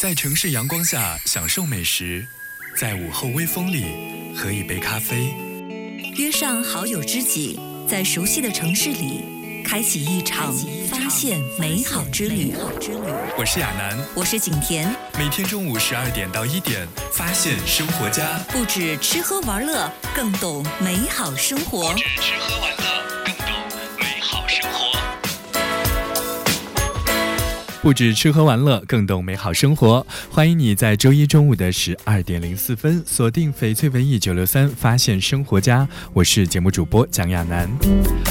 在城市阳光下享受美食，在午后微风里喝一杯咖啡，约上好友知己，在熟悉的城市里开启一场发现美好之旅。我是亚楠，我是景甜，每天中午十二点到一点，发现生活家，不止吃喝玩乐，更懂美好生活。不止吃喝玩乐，更懂美好生活。不止吃喝玩乐，更懂美好生活。欢迎你在周一中午的十二点零四分锁定翡翠文艺九六三，发现生活家。我是节目主播蒋亚楠。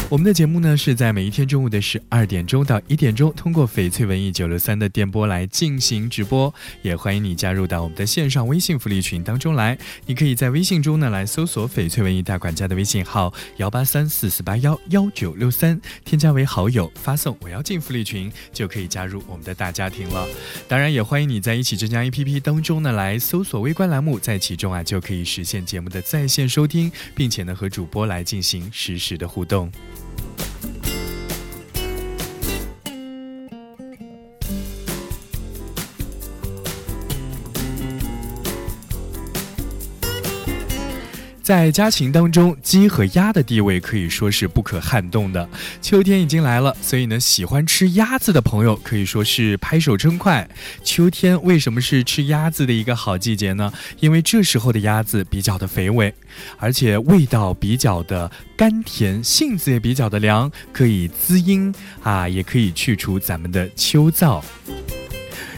我们的节目呢是在每一天中午的十二点钟到一点钟，通过翡翠文艺九六三的电波来进行直播。也欢迎你加入到我们的线上微信福利群当中来。你可以在微信中呢来搜索翡翠文艺大管家的微信号幺八三四四八幺幺九六三，添加为好友，发送我要进福利群，就可以加入我们的大家庭了。当然，也欢迎你在一起浙江 APP 当中呢来搜索微观栏目，在其中啊就可以实现节目的在线收听，并且呢和主播来进行实时的互动。在家禽当中，鸡和鸭的地位可以说是不可撼动的。秋天已经来了，所以呢，喜欢吃鸭子的朋友可以说是拍手称快。秋天为什么是吃鸭子的一个好季节呢？因为这时候的鸭子比较的肥美，而且味道比较的甘甜，性子也比较的凉，可以滋阴啊，也可以去除咱们的秋燥。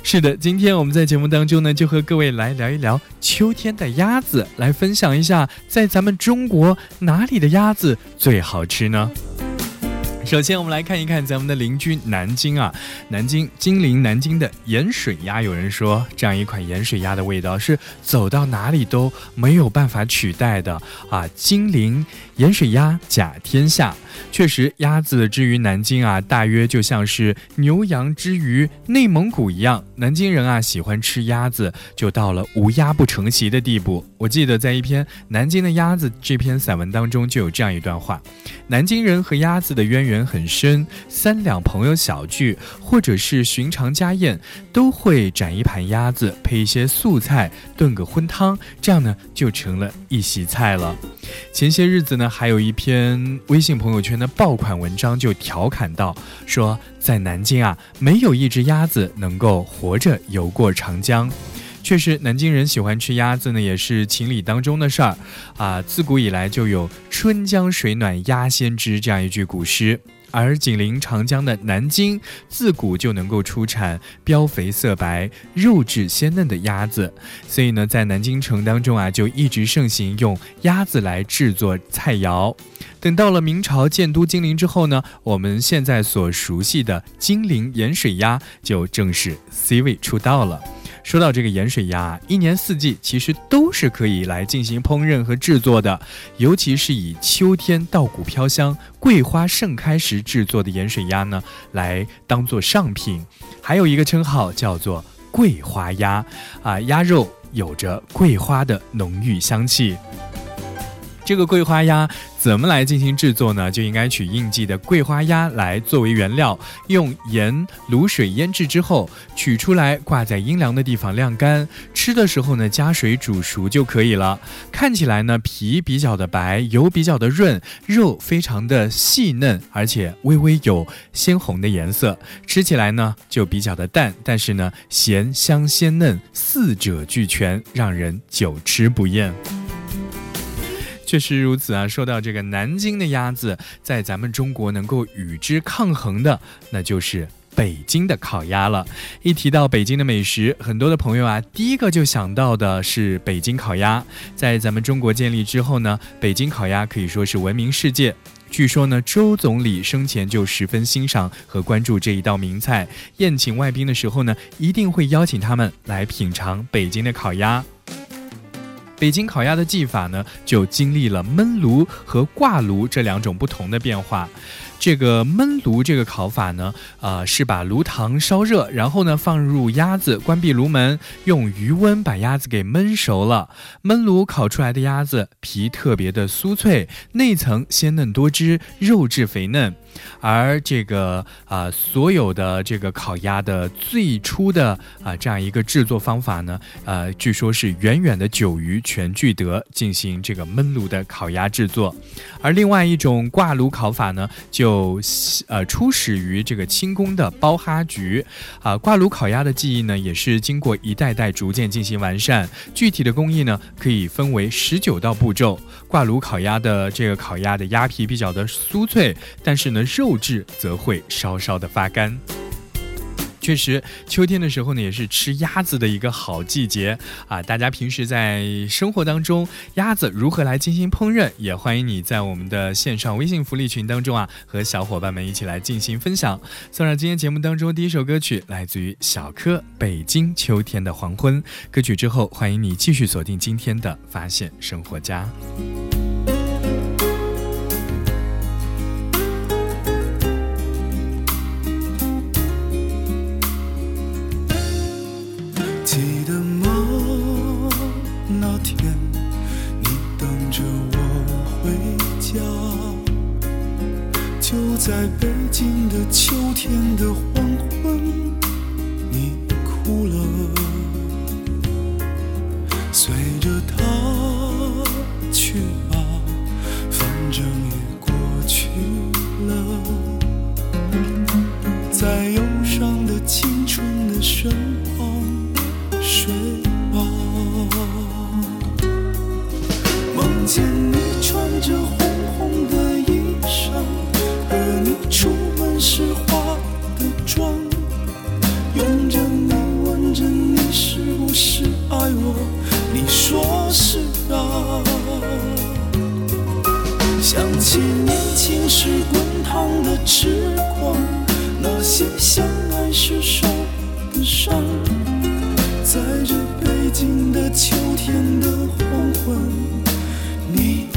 是的，今天我们在节目当中呢，就和各位来聊一聊秋天的鸭子，来分享一下在咱们中国哪里的鸭子最好吃呢？首先，我们来看一看咱们的邻居南京啊，南京金陵南京的盐水鸭，有人说这样一款盐水鸭的味道是走到哪里都没有办法取代的啊！金陵盐水鸭甲天下，确实鸭子之于南京啊，大约就像是牛羊之于内蒙古一样，南京人啊喜欢吃鸭子，就到了无鸭不成席的地步。我记得在一篇《南京的鸭子》这篇散文当中就有这样一段话：南京人和鸭子的渊源。很深，三两朋友小聚，或者是寻常家宴，都会斩一盘鸭子，配一些素菜，炖个荤汤，这样呢就成了一席菜了。前些日子呢，还有一篇微信朋友圈的爆款文章，就调侃道说，在南京啊，没有一只鸭子能够活着游过长江。确实，南京人喜欢吃鸭子呢，也是情理当中的事儿啊。自古以来就有“春江水暖鸭先知”这样一句古诗，而紧邻长江的南京，自古就能够出产膘肥色白、肉质鲜嫩的鸭子，所以呢，在南京城当中啊，就一直盛行用鸭子来制作菜肴。等到了明朝建都金陵之后呢，我们现在所熟悉的金陵盐水鸭就正式 C 位出道了。说到这个盐水鸭，一年四季其实都是可以来进行烹饪和制作的，尤其是以秋天稻谷飘香、桂花盛开时制作的盐水鸭呢，来当做上品。还有一个称号叫做桂花鸭，啊，鸭肉有着桂花的浓郁香气。这个桂花鸭怎么来进行制作呢？就应该取应季的桂花鸭来作为原料，用盐卤水腌制之后，取出来挂在阴凉的地方晾干。吃的时候呢，加水煮熟就可以了。看起来呢，皮比较的白，油比较的润，肉非常的细嫩，而且微微有鲜红的颜色。吃起来呢，就比较的淡，但是呢，咸香鲜嫩四者俱全，让人久吃不厌。确实如此啊！说到这个南京的鸭子，在咱们中国能够与之抗衡的，那就是北京的烤鸭了。一提到北京的美食，很多的朋友啊，第一个就想到的是北京烤鸭。在咱们中国建立之后呢，北京烤鸭可以说是闻名世界。据说呢，周总理生前就十分欣赏和关注这一道名菜，宴请外宾的时候呢，一定会邀请他们来品尝北京的烤鸭。北京烤鸭的技法呢，就经历了焖炉和挂炉这两种不同的变化。这个焖炉这个烤法呢，呃，是把炉膛烧热，然后呢放入鸭子，关闭炉门，用余温把鸭子给焖熟了。焖炉烤出来的鸭子皮特别的酥脆，内层鲜嫩多汁，肉质肥嫩。而这个啊，所有的这个烤鸭的最初的啊这样一个制作方法呢，呃，据说是远远的久于全聚德进行这个焖炉的烤鸭制作。而另外一种挂炉烤法呢，就呃初始于这个清宫的包哈局。啊，挂炉烤鸭的技艺呢，也是经过一代代逐渐进行完善。具体的工艺呢，可以分为十九道步骤。挂炉烤鸭的这个烤鸭的鸭皮比较的酥脆，但是呢，肉质则会稍稍的发干。确实，秋天的时候呢，也是吃鸭子的一个好季节啊！大家平时在生活当中，鸭子如何来进行烹饪，也欢迎你在我们的线上微信福利群当中啊，和小伙伴们一起来进行分享。送上今天节目当中第一首歌曲，来自于小柯《北京秋天的黄昏》。歌曲之后，欢迎你继续锁定今天的发现生活家。在北京的秋天的黄昏，你哭了，随着他去吧，反正也过去了。在忧伤的青春的身旁睡吧，梦见你穿着。那些年轻时滚烫的痴狂，那些相爱时受的伤，在这北京的秋天的黄昏。你。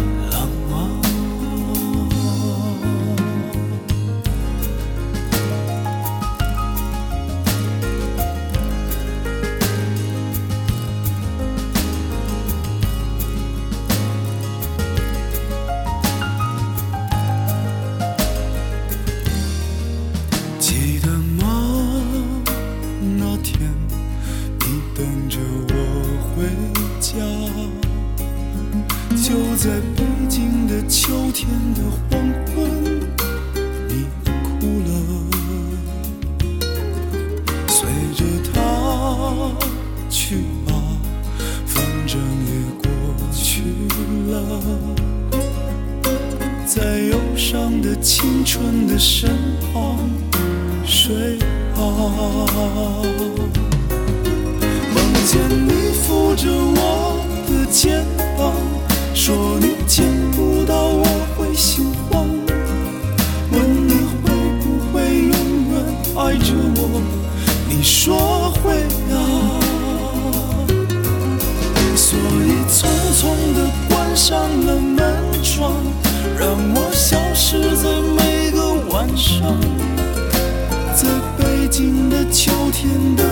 春的身旁睡好，梦见你扶着我的肩膀，说你见不到我会心慌，问你会不会永远爱着我，你说会啊，所以匆匆的关上了门窗，让我消失在。在北京的秋天的。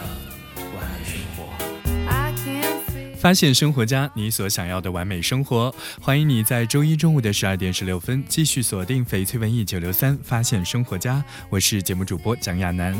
发现生活家，你所想要的完美生活。欢迎你在周一中午的十二点十六分继续锁定翡翠文艺九六三，发现生活家。我是节目主播蒋亚楠。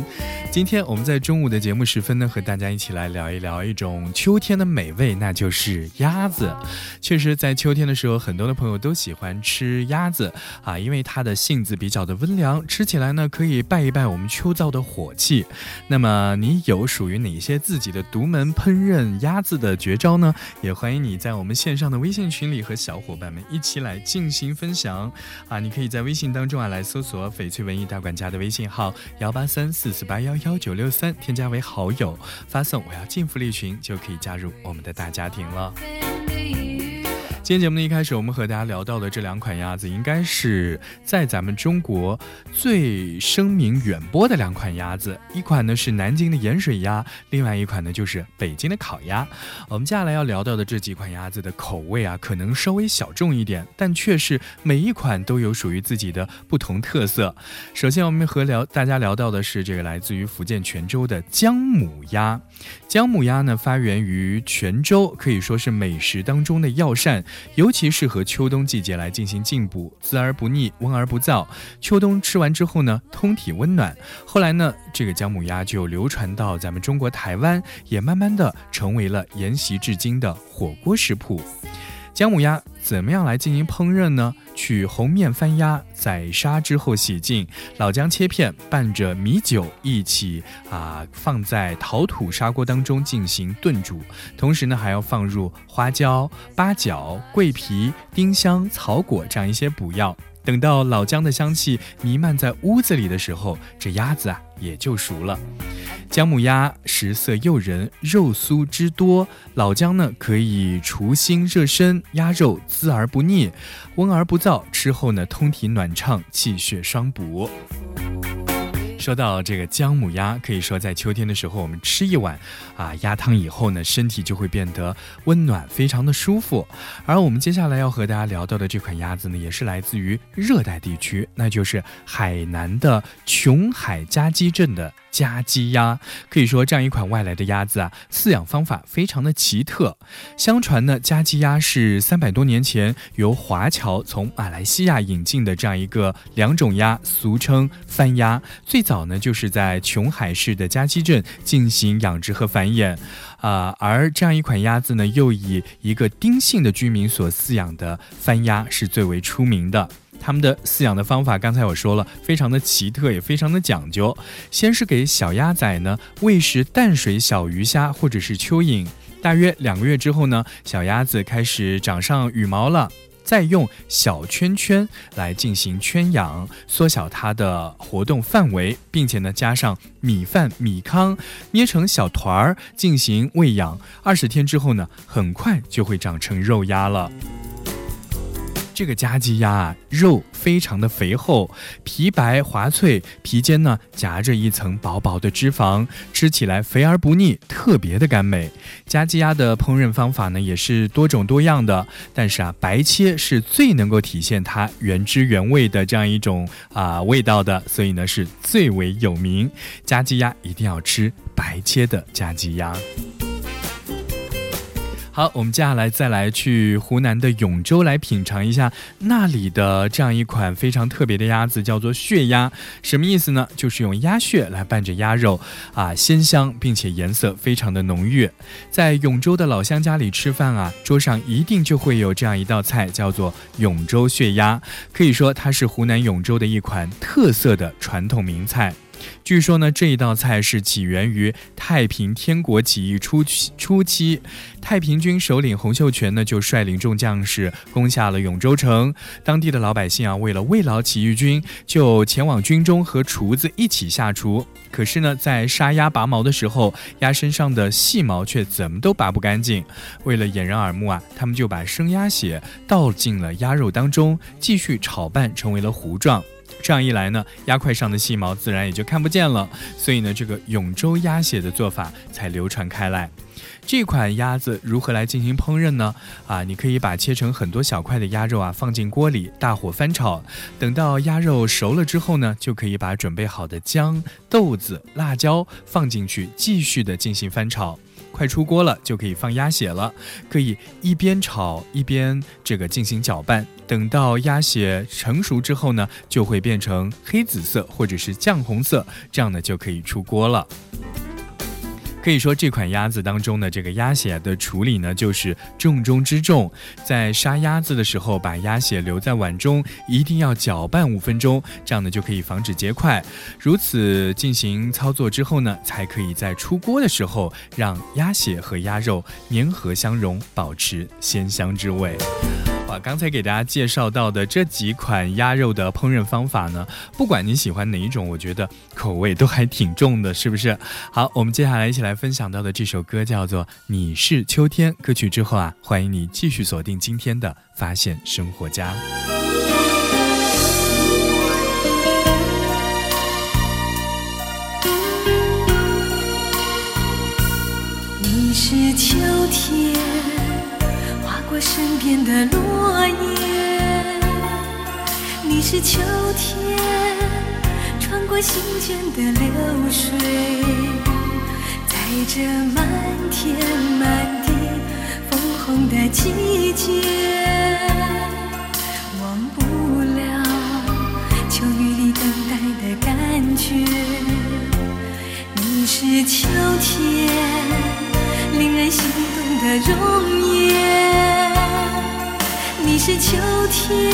今天我们在中午的节目时分呢，和大家一起来聊一聊一种秋天的美味，那就是鸭子。确实，在秋天的时候，很多的朋友都喜欢吃鸭子啊，因为它的性子比较的温凉，吃起来呢可以败一败我们秋燥的火气。那么，你有属于哪些自己的独门烹饪鸭子的绝招招？呢，也欢迎你在我们线上的微信群里和小伙伴们一起来进行分享啊！你可以在微信当中啊来搜索“翡翠文艺大管家”的微信号幺八三四四八幺幺九六三，添加为好友，发送“我要进福利群”就可以加入我们的大家庭了。今天节目的一开始，我们和大家聊到的这两款鸭子，应该是在咱们中国最声名远播的两款鸭子。一款呢是南京的盐水鸭，另外一款呢就是北京的烤鸭。我们接下来要聊到的这几款鸭子的口味啊，可能稍微小众一点，但却是每一款都有属于自己的不同特色。首先，我们和聊大家聊到的是这个来自于福建泉州的姜母鸭。姜母鸭呢，发源于泉州，可以说是美食当中的药膳。尤其适合秋冬季节来进行进补，滋而不腻，温而不燥。秋冬吃完之后呢，通体温暖。后来呢，这个姜母鸭就流传到咱们中国台湾，也慢慢的成为了沿袭至今的火锅食谱。姜母鸭怎么样来进行烹饪呢？取红面翻鸭，宰杀之后洗净，老姜切片，拌着米酒一起啊，放在陶土砂锅当中进行炖煮。同时呢，还要放入花椒、八角、桂皮、丁香、草果这样一些补药。等到老姜的香气弥漫在屋子里的时候，这鸭子啊也就熟了。姜母鸭食色诱人，肉酥汁多。老姜呢可以除腥热身，鸭肉滋而不腻，温而不燥。吃后呢通体暖畅，气血双补。说到这个姜母鸭，可以说在秋天的时候，我们吃一碗啊鸭汤以后呢，身体就会变得温暖，非常的舒服。而我们接下来要和大家聊到的这款鸭子呢，也是来自于热带地区，那就是海南的琼海嘉基镇的。家鸡鸭可以说这样一款外来的鸭子啊，饲养方法非常的奇特。相传呢，家鸡鸭是三百多年前由华侨从马来西亚引进的这样一个两种鸭，俗称番鸭。最早早呢，就是在琼海市的嘉基镇进行养殖和繁衍，啊，而这样一款鸭子呢，又以一个丁姓的居民所饲养的番鸭是最为出名的。他们的饲养的方法，刚才我说了，非常的奇特，也非常的讲究。先是给小鸭仔呢喂食淡水小鱼虾或者是蚯蚓，大约两个月之后呢，小鸭子开始长上羽毛了，再用小圈圈来进行圈养，缩小它的活动范围，并且呢加上米饭、米糠捏成小团儿进行喂养。二十天之后呢，很快就会长成肉鸭了。这个家鸡鸭啊，肉非常的肥厚，皮白滑脆，皮间呢夹着一层薄薄的脂肪，吃起来肥而不腻，特别的甘美。家鸡鸭的烹饪方法呢也是多种多样的，但是啊，白切是最能够体现它原汁原味的这样一种啊味道的，所以呢是最为有名。家鸡鸭一定要吃白切的家鸡鸭。好，我们接下来再来去湖南的永州来品尝一下那里的这样一款非常特别的鸭子，叫做血鸭。什么意思呢？就是用鸭血来拌着鸭肉，啊，鲜香，并且颜色非常的浓郁。在永州的老乡家里吃饭啊，桌上一定就会有这样一道菜，叫做永州血鸭。可以说，它是湖南永州的一款特色的传统名菜。据说呢，这一道菜是起源于太平天国起义初期。初期，太平军首领洪秀全呢，就率领众将士攻下了永州城。当地的老百姓啊，为了慰劳起义军，就前往军中和厨子一起下厨。可是呢，在杀鸭拔毛的时候，鸭身上的细毛却怎么都拔不干净。为了掩人耳目啊，他们就把生鸭血倒进了鸭肉当中，继续炒拌，成为了糊状。这样一来呢，鸭块上的细毛自然也就看不见了。所以呢，这个永州鸭血的做法才流传开来。这款鸭子如何来进行烹饪呢？啊，你可以把切成很多小块的鸭肉啊放进锅里，大火翻炒。等到鸭肉熟了之后呢，就可以把准备好的姜、豆子、辣椒放进去，继续的进行翻炒。快出锅了，就可以放鸭血了。可以一边炒一边这个进行搅拌，等到鸭血成熟之后呢，就会变成黑紫色或者是酱红色，这样呢就可以出锅了。可以说这款鸭子当中的这个鸭血的处理呢，就是重中之重。在杀鸭子的时候，把鸭血留在碗中，一定要搅拌五分钟，这样呢就可以防止结块。如此进行操作之后呢，才可以在出锅的时候让鸭血和鸭肉粘合相融，保持鲜香之味。哇，刚才给大家介绍到的这几款鸭肉的烹饪方法呢，不管你喜欢哪一种，我觉得口味都还挺重的，是不是？好，我们接下来一起来分享到的这首歌叫做《你是秋天》。歌曲之后啊，欢迎你继续锁定今天的发现生活家。你是秋天。身边的落叶，你是秋天穿过心间的流水，在这漫天满地枫红的季节，忘不了秋雨里等待的感觉。你是秋天令人心动的容颜。是秋天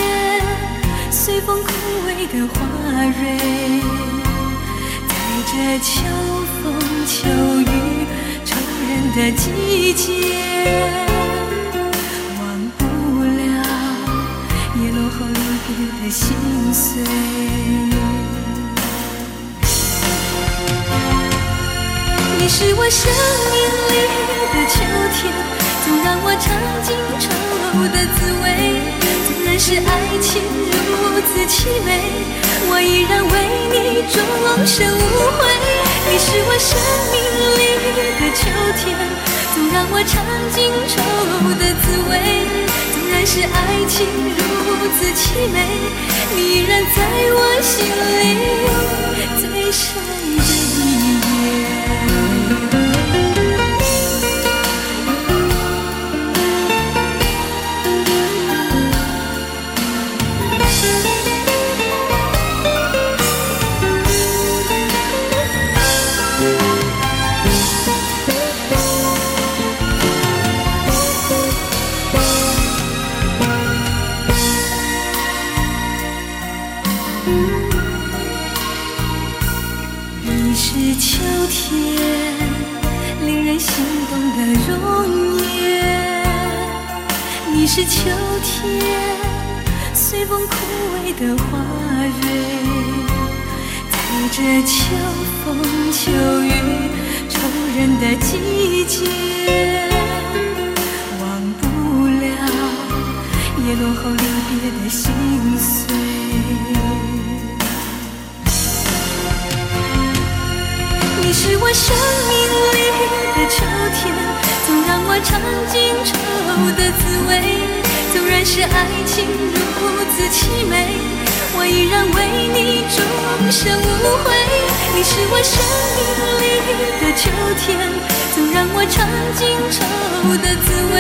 随风枯萎的花蕊，在这秋风秋雨愁人的季节，忘不了叶落后离别的心碎。你是我生命里的秋天，总让我尝尽愁的滋味。纵然是爱情如此凄美，我依然为你终身无悔。你是我生命里的秋天，总让我尝尽愁的滋味。纵然是爱情如此凄美，你依然在我心里最深天随风枯萎的花蕊，在这秋风秋雨愁人的季节，忘不了叶落后离别的心碎。你是我生命里的秋天，总让我尝尽愁的滋味。纵然是爱情如此凄美，我依然为你终身无悔。你是我生命里的秋天，总让我尝尽愁的滋味。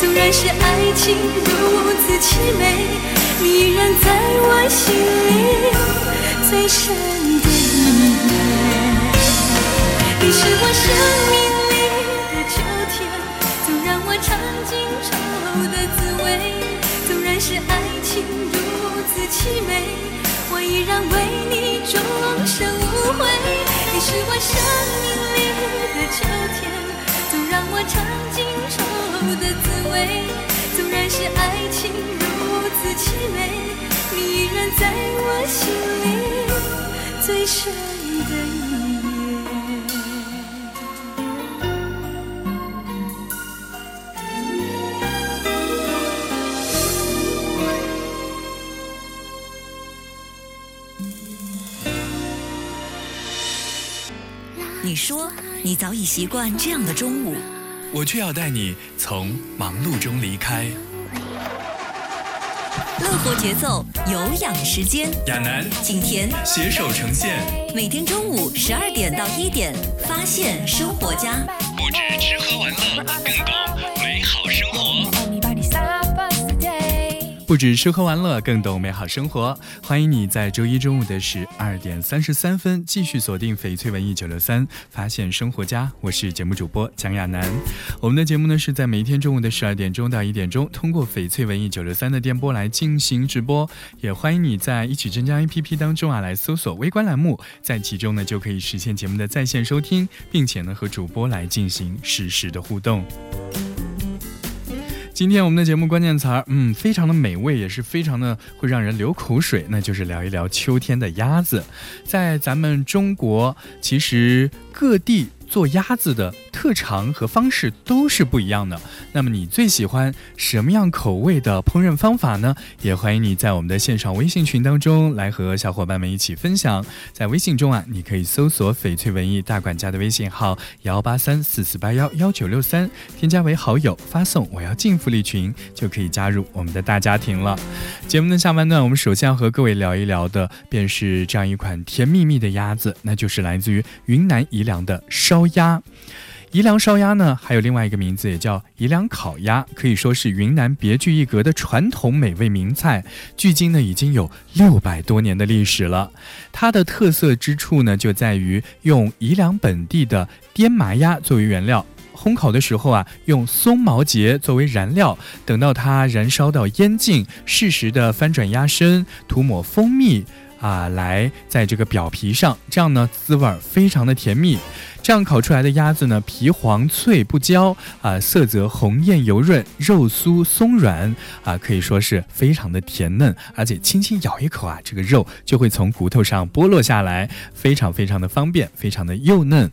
纵然是爱情如此凄美，你依然在我心里最深的一页。你是我生命。尝尽愁的滋味，纵然是爱情如此凄美，我依然为你终身无悔。你是我生命里的秋天，总让我尝尽愁的滋味。纵然是爱情如此凄美，你依然在我心里最深的说你早已习惯这样的中午，我却要带你从忙碌中离开。乐活节奏，有氧时间。亚楠、景甜携手呈现，每天中午十二点到一点，发现生活家。不止吃喝玩乐，不止吃喝玩乐，更懂美好生活。欢迎你在周一中午的十二点三十三分继续锁定翡翠文艺九六三，发现生活家。我是节目主播蒋亚楠。我们的节目呢是在每一天中午的十二点钟到一点钟，通过翡翠文艺九六三的电波来进行直播。也欢迎你在一曲真江 APP 当中啊来搜索微观栏目，在其中呢就可以实现节目的在线收听，并且呢和主播来进行实时的互动。今天我们的节目关键词儿，嗯，非常的美味，也是非常的会让人流口水，那就是聊一聊秋天的鸭子。在咱们中国，其实各地。做鸭子的特长和方式都是不一样的。那么你最喜欢什么样口味的烹饪方法呢？也欢迎你在我们的线上微信群当中来和小伙伴们一起分享。在微信中啊，你可以搜索“翡翠文艺大管家”的微信号幺八三四四八幺幺九六三，添加为好友，发送“我要进福利群”，就可以加入我们的大家庭了。节目的下半段，我们首先要和各位聊一聊的，便是这样一款甜蜜蜜的鸭子，那就是来自于云南宜良的烧。烧鸭，宜良烧鸭呢，还有另外一个名字，也叫宜良烤鸭，可以说是云南别具一格的传统美味名菜。距今呢，已经有六百多年的历史了。它的特色之处呢，就在于用宜良本地的滇麻鸭作为原料，烘烤的时候啊，用松毛节作为燃料，等到它燃烧到烟尽，适时的翻转鸭身，涂抹蜂蜜。啊，来在这个表皮上，这样呢滋味非常的甜蜜。这样烤出来的鸭子呢，皮黄脆不焦啊，色泽红艳油润，肉酥松软啊，可以说是非常的甜嫩，而且轻轻咬一口啊，这个肉就会从骨头上剥落下来，非常非常的方便，非常的幼嫩。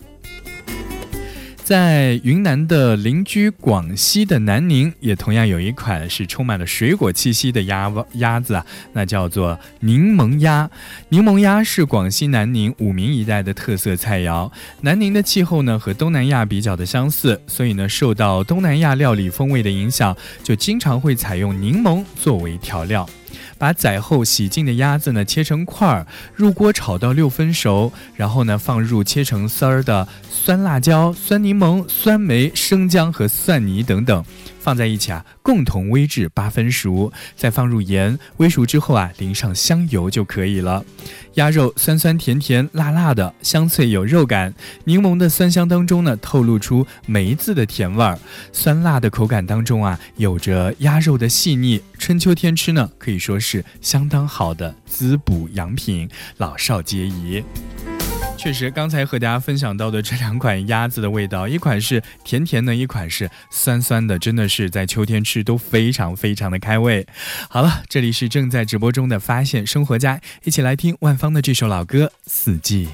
在云南的邻居广西的南宁，也同样有一款是充满了水果气息的鸭鸭子啊，那叫做柠檬鸭。柠檬鸭是广西南宁武鸣一带的特色菜肴。南宁的气候呢和东南亚比较的相似，所以呢受到东南亚料理风味的影响，就经常会采用柠檬作为调料。把宰后洗净的鸭子呢切成块儿，入锅炒到六分熟，然后呢放入切成丝儿的酸辣椒、酸柠檬、酸梅、生姜和蒜泥等等。放在一起啊，共同煨至八分熟，再放入盐，煨熟之后啊，淋上香油就可以了。鸭肉酸酸甜甜辣辣的，香脆有肉感。柠檬的酸香当中呢，透露出梅子的甜味儿。酸辣的口感当中啊，有着鸭肉的细腻。春秋天吃呢，可以说是相当好的滋补养品，老少皆宜。确实，刚才和大家分享到的这两款鸭子的味道，一款是甜甜的，一款是酸酸的，真的是在秋天吃都非常非常的开胃。好了，这里是正在直播中的发现生活家，一起来听万芳的这首老歌《四季》。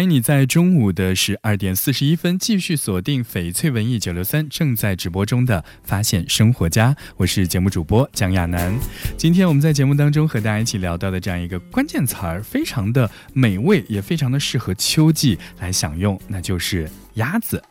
欢迎你在中午的十二点四十一分继续锁定翡翠文艺九六三正在直播中的《发现生活家》，我是节目主播蒋亚楠。今天我们在节目当中和大家一起聊到的这样一个关键词儿，非常的美味，也非常的适合秋季来享用，那就是鸭子。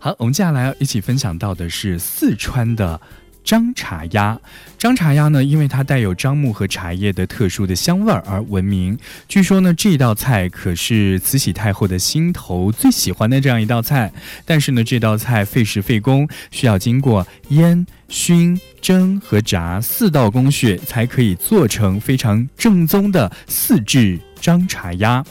好，我们接下来要一起分享到的是四川的。张茶鸭，张茶鸭呢，因为它带有樟木和茶叶的特殊的香味儿而闻名。据说呢，这道菜可是慈禧太后的心头最喜欢的这样一道菜。但是呢，这道菜费时费工，需要经过腌、熏、蒸和炸四道工序，才可以做成非常正宗的四制张茶鸭。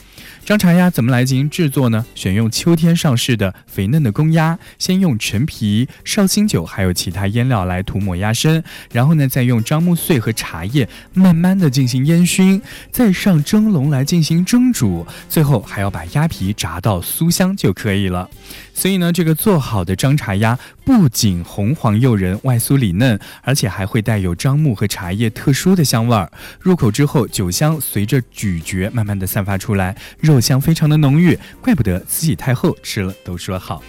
张茶鸭怎么来进行制作呢？选用秋天上市的肥嫩的公鸭，先用陈皮、绍兴酒还有其他腌料来涂抹鸭身，然后呢，再用樟木碎和茶叶慢慢的进行烟熏，再上蒸笼来进行蒸煮，最后还要把鸭皮炸到酥香就可以了。所以呢，这个做好的张茶鸭不仅红黄诱人、外酥里嫩，而且还会带有樟木和茶叶特殊的香味儿。入口之后，酒香随着咀嚼慢慢的散发出来，肉香非常的浓郁，怪不得慈禧太后吃了都说好。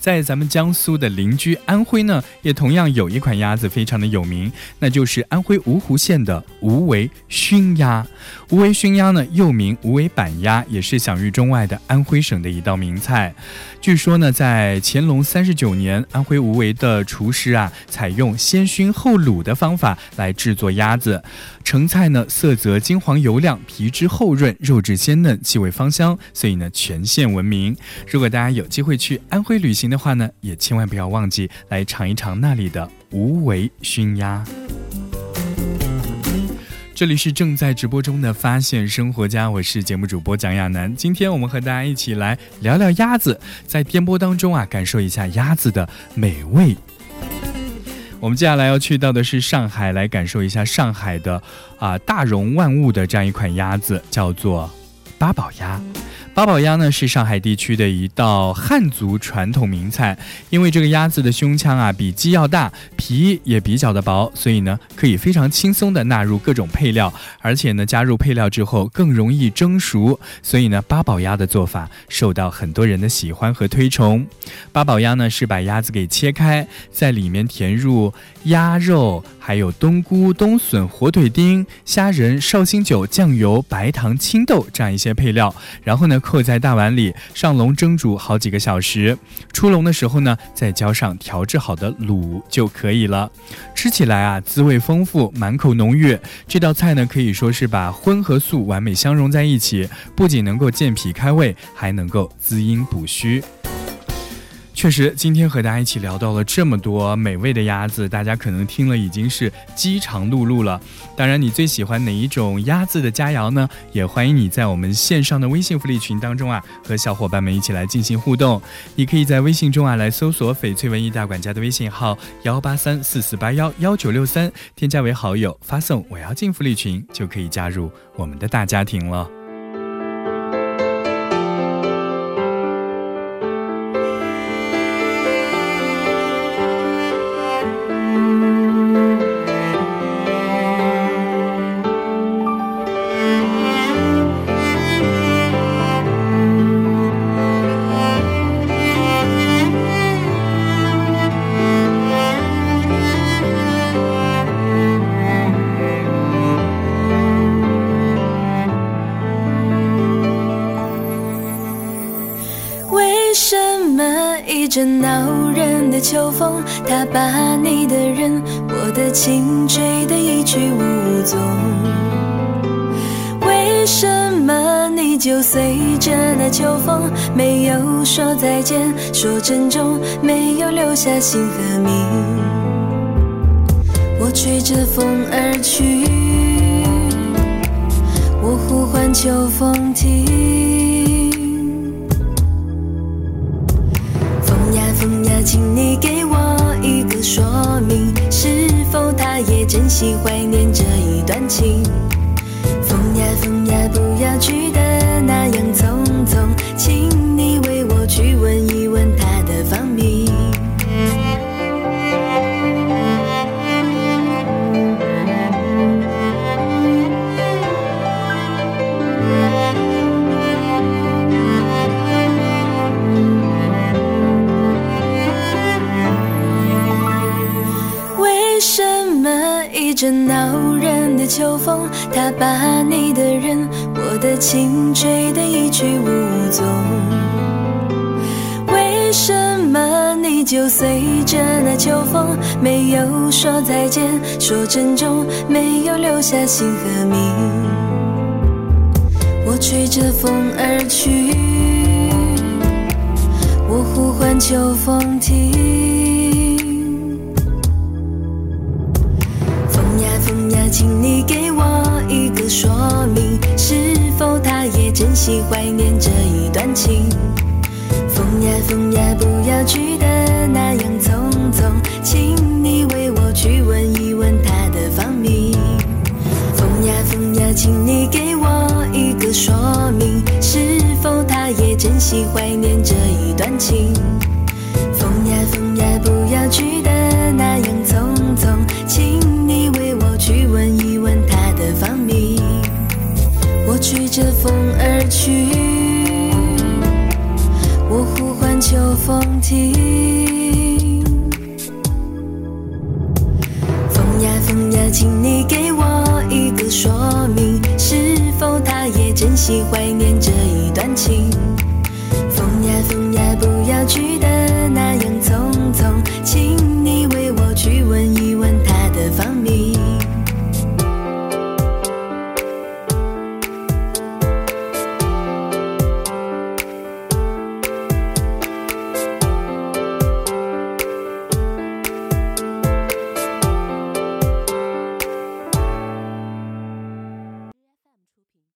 在咱们江苏的邻居安徽呢，也同样有一款鸭子非常的有名，那就是安徽芜湖县的无为熏鸭。无为熏鸭呢，又名无为板鸭，也是享誉中外的安徽省的一道名菜。据说呢，在乾隆三十九年，安徽无为的厨师啊，采用先熏后卤的方法来制作鸭子。成菜呢，色泽金黄油亮，皮质厚润，肉质鲜嫩，气味芳香，所以呢，全县闻名。如果大家有机会去安徽旅行的话呢，也千万不要忘记来尝一尝那里的无为熏鸭。这里是正在直播中的发现生活家，我是节目主播蒋亚楠。今天我们和大家一起来聊聊鸭子，在颠簸当中啊，感受一下鸭子的美味。我们接下来要去到的是上海，来感受一下上海的啊大容万物的这样一款鸭子，叫做八宝鸭。八宝鸭呢是上海地区的一道汉族传统名菜，因为这个鸭子的胸腔啊比鸡要大，皮也比较的薄，所以呢可以非常轻松的纳入各种配料，而且呢加入配料之后更容易蒸熟，所以呢八宝鸭的做法受到很多人的喜欢和推崇。八宝鸭呢是把鸭子给切开，在里面填入鸭肉，还有冬菇、冬笋、火腿丁、虾仁、绍兴酒、酱油、白糖、青豆这样一些配料，然后呢扣在大碗里，上笼蒸煮好几个小时。出笼的时候呢，再浇上调制好的卤就可以了。吃起来啊，滋味丰富，满口浓郁。这道菜呢，可以说是把荤和素完美相融在一起，不仅能够健脾开胃，还能够滋阴补虚。确实，今天和大家一起聊到了这么多美味的鸭子，大家可能听了已经是饥肠辘辘了。当然，你最喜欢哪一种鸭子的佳肴呢？也欢迎你在我们线上的微信福利群当中啊，和小伙伴们一起来进行互动。你可以在微信中啊来搜索“翡翠文艺大管家”的微信号幺八三四四八幺幺九六三，添加为好友，发送“我要进福利群”，就可以加入我们的大家庭了。秋风，没有说再见，说珍重，没有留下姓和名？我吹着风而去，我呼唤秋风停。风呀风呀请你给我一个说明，是否他也珍惜怀念这一段情？秋风，没有说再见，说珍重，没有留下姓和名？我吹着风而去，我呼唤秋风停。风呀风呀请你给我一个说明，是否他也珍惜怀念这一段情？风呀风呀，不要去的那样